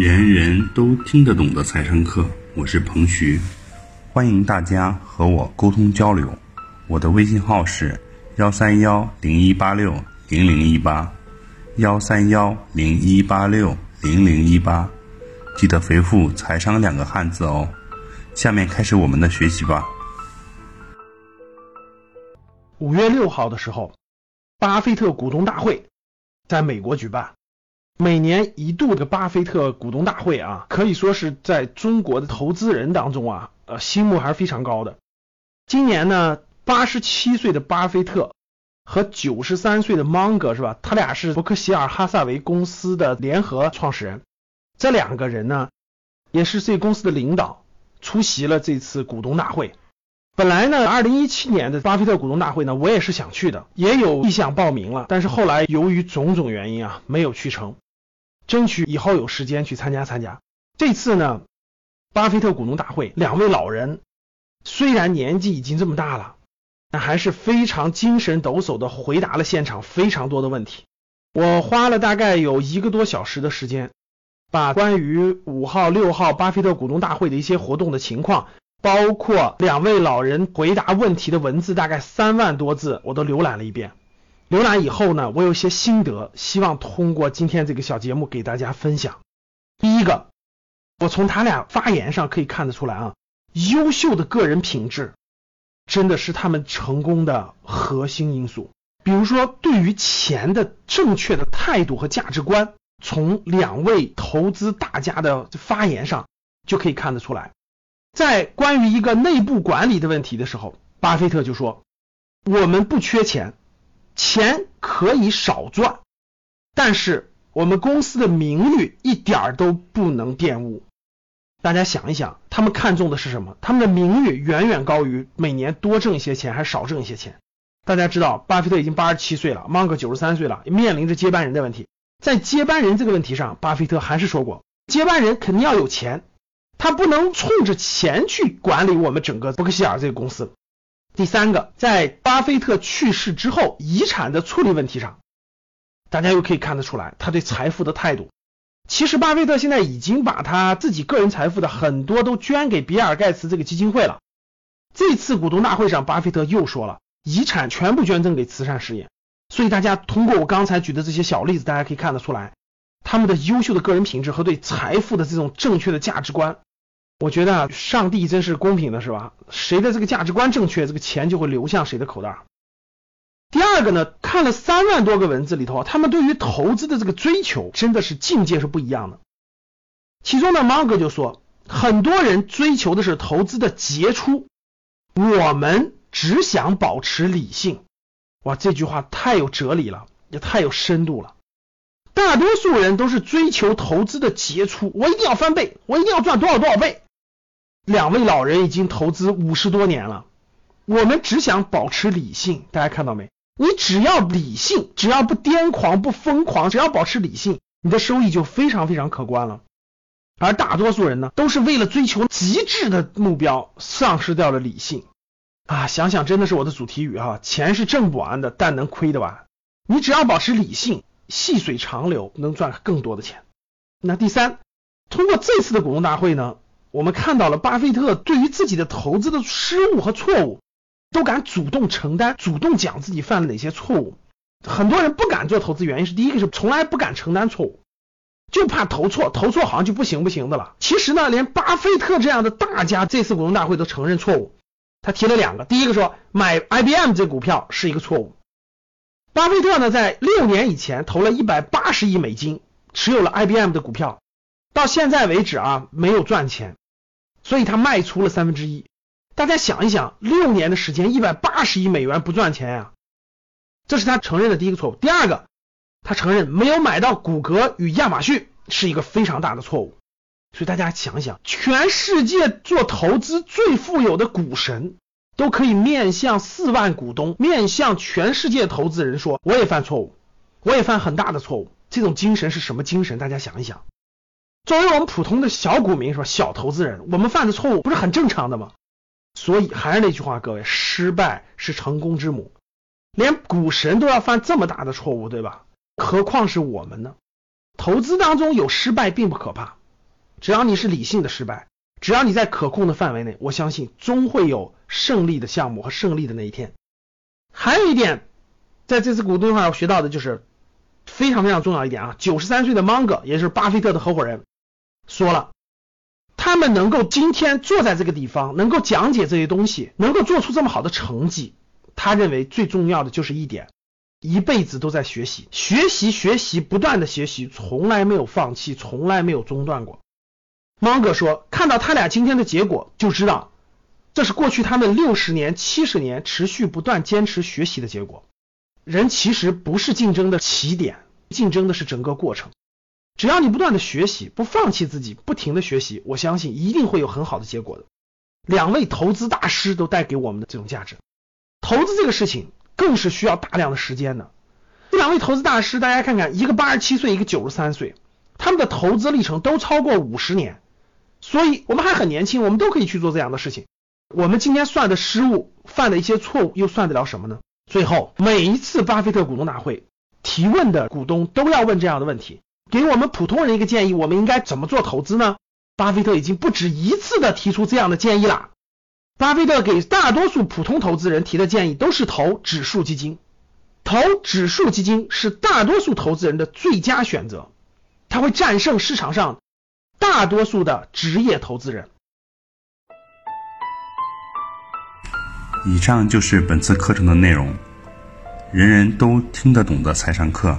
人人都听得懂的财商课，我是彭徐，欢迎大家和我沟通交流。我的微信号是幺三幺零一八六零零一八，幺三幺零一八六零零一八，记得回复“财商”两个汉字哦。下面开始我们的学习吧。五月六号的时候，巴菲特股东大会在美国举办。每年一度的巴菲特股东大会啊，可以说是在中国的投资人当中啊，呃，心目还是非常高的。今年呢，八十七岁的巴菲特和九十三岁的芒格是吧？他俩是伯克希尔哈萨维公司的联合创始人。这两个人呢，也是这公司的领导，出席了这次股东大会。本来呢，二零一七年的巴菲特股东大会呢，我也是想去的，也有意向报名了，但是后来由于种种原因啊，没有去成。争取以后有时间去参加参加。这次呢，巴菲特股东大会，两位老人虽然年纪已经这么大了，但还是非常精神抖擞的回答了现场非常多的问题。我花了大概有一个多小时的时间，把关于五号、六号巴菲特股东大会的一些活动的情况，包括两位老人回答问题的文字，大概三万多字，我都浏览了一遍。浏览以后呢，我有一些心得，希望通过今天这个小节目给大家分享。第一个，我从他俩发言上可以看得出来啊，优秀的个人品质真的是他们成功的核心因素。比如说，对于钱的正确的态度和价值观，从两位投资大家的发言上就可以看得出来。在关于一个内部管理的问题的时候，巴菲特就说：“我们不缺钱。”钱可以少赚，但是我们公司的名誉一点都不能玷污。大家想一想，他们看重的是什么？他们的名誉远远高于每年多挣一些钱还是少挣一些钱。大家知道，巴菲特已经八十七岁了，芒格九十三岁了，面临着接班人的问题。在接班人这个问题上，巴菲特还是说过，接班人肯定要有钱，他不能冲着钱去管理我们整个伯克希尔这个公司。第三个，在巴菲特去世之后，遗产的处理问题上，大家又可以看得出来他对财富的态度。其实，巴菲特现在已经把他自己个人财富的很多都捐给比尔盖茨这个基金会了。这次股东大会上，巴菲特又说了，遗产全部捐赠给慈善事业。所以，大家通过我刚才举的这些小例子，大家可以看得出来，他们的优秀的个人品质和对财富的这种正确的价值观。我觉得啊，上帝真是公平的，是吧？谁的这个价值观正确，这个钱就会流向谁的口袋。第二个呢，看了三万多个文字里头，他们对于投资的这个追求真的是境界是不一样的。其中呢，芒格就说，很多人追求的是投资的杰出，我们只想保持理性。哇，这句话太有哲理了，也太有深度了。大多数人都是追求投资的杰出，我一定要翻倍，我一定要赚多少多少倍。两位老人已经投资五十多年了，我们只想保持理性。大家看到没？你只要理性，只要不癫狂、不疯狂，只要保持理性，你的收益就非常非常可观了。而大多数人呢，都是为了追求极致的目标，丧失掉了理性啊！想想真的是我的主题语哈，钱是挣不完的，但能亏得完。你只要保持理性，细水长流，能赚更多的钱。那第三，通过这次的股东大会呢？我们看到了巴菲特对于自己的投资的失误和错误，都敢主动承担，主动讲自己犯了哪些错误。很多人不敢做投资，原因是第一个是从来不敢承担错误，就怕投错，投错好像就不行不行的了。其实呢，连巴菲特这样的大家这次股东大会都承认错误。他提了两个，第一个说买 IBM 这股票是一个错误。巴菲特呢，在六年以前投了一百八十亿美金，持有了 IBM 的股票，到现在为止啊，没有赚钱。所以他卖出了三分之一，大家想一想，六年的时间，一百八十亿美元不赚钱呀，这是他承认的第一个错误。第二个，他承认没有买到谷歌与亚马逊是一个非常大的错误。所以大家想一想，全世界做投资最富有的股神都可以面向四万股东，面向全世界投资人说，我也犯错误，我也犯很大的错误。这种精神是什么精神？大家想一想。作为我们普通的小股民是吧？小投资人，我们犯的错误不是很正常的吗？所以还是那句话，各位，失败是成功之母。连股神都要犯这么大的错误，对吧？何况是我们呢？投资当中有失败并不可怕，只要你是理性的失败，只要你在可控的范围内，我相信终会有胜利的项目和胜利的那一天。还有一点，在这次股东会上学到的就是非常非常重要一点啊，九十三岁的芒格，也就是巴菲特的合伙人，说了，他们能够今天坐在这个地方，能够讲解这些东西，能够做出这么好的成绩，他认为最重要的就是一点，一辈子都在学习，学习学习，不断的学习，从来没有放弃，从来没有中断过。芒格说，看到他俩今天的结果，就知道。这是过去他们六十年、七十年持续不断坚持学习的结果。人其实不是竞争的起点，竞争的是整个过程。只要你不断的学习，不放弃自己，不停的学习，我相信一定会有很好的结果的。两位投资大师都带给我们的这种价值，投资这个事情更是需要大量的时间的。这两位投资大师，大家看看，一个八十七岁，一个九十三岁，他们的投资历程都超过五十年，所以我们还很年轻，我们都可以去做这样的事情。我们今天算的失误，犯的一些错误，又算得了什么呢？最后，每一次巴菲特股东大会提问的股东都要问这样的问题：给我们普通人一个建议，我们应该怎么做投资呢？巴菲特已经不止一次的提出这样的建议了。巴菲特给大多数普通投资人提的建议都是投指数基金，投指数基金是大多数投资人的最佳选择，它会战胜市场上大多数的职业投资人。以上就是本次课程的内容，人人都听得懂的财商课。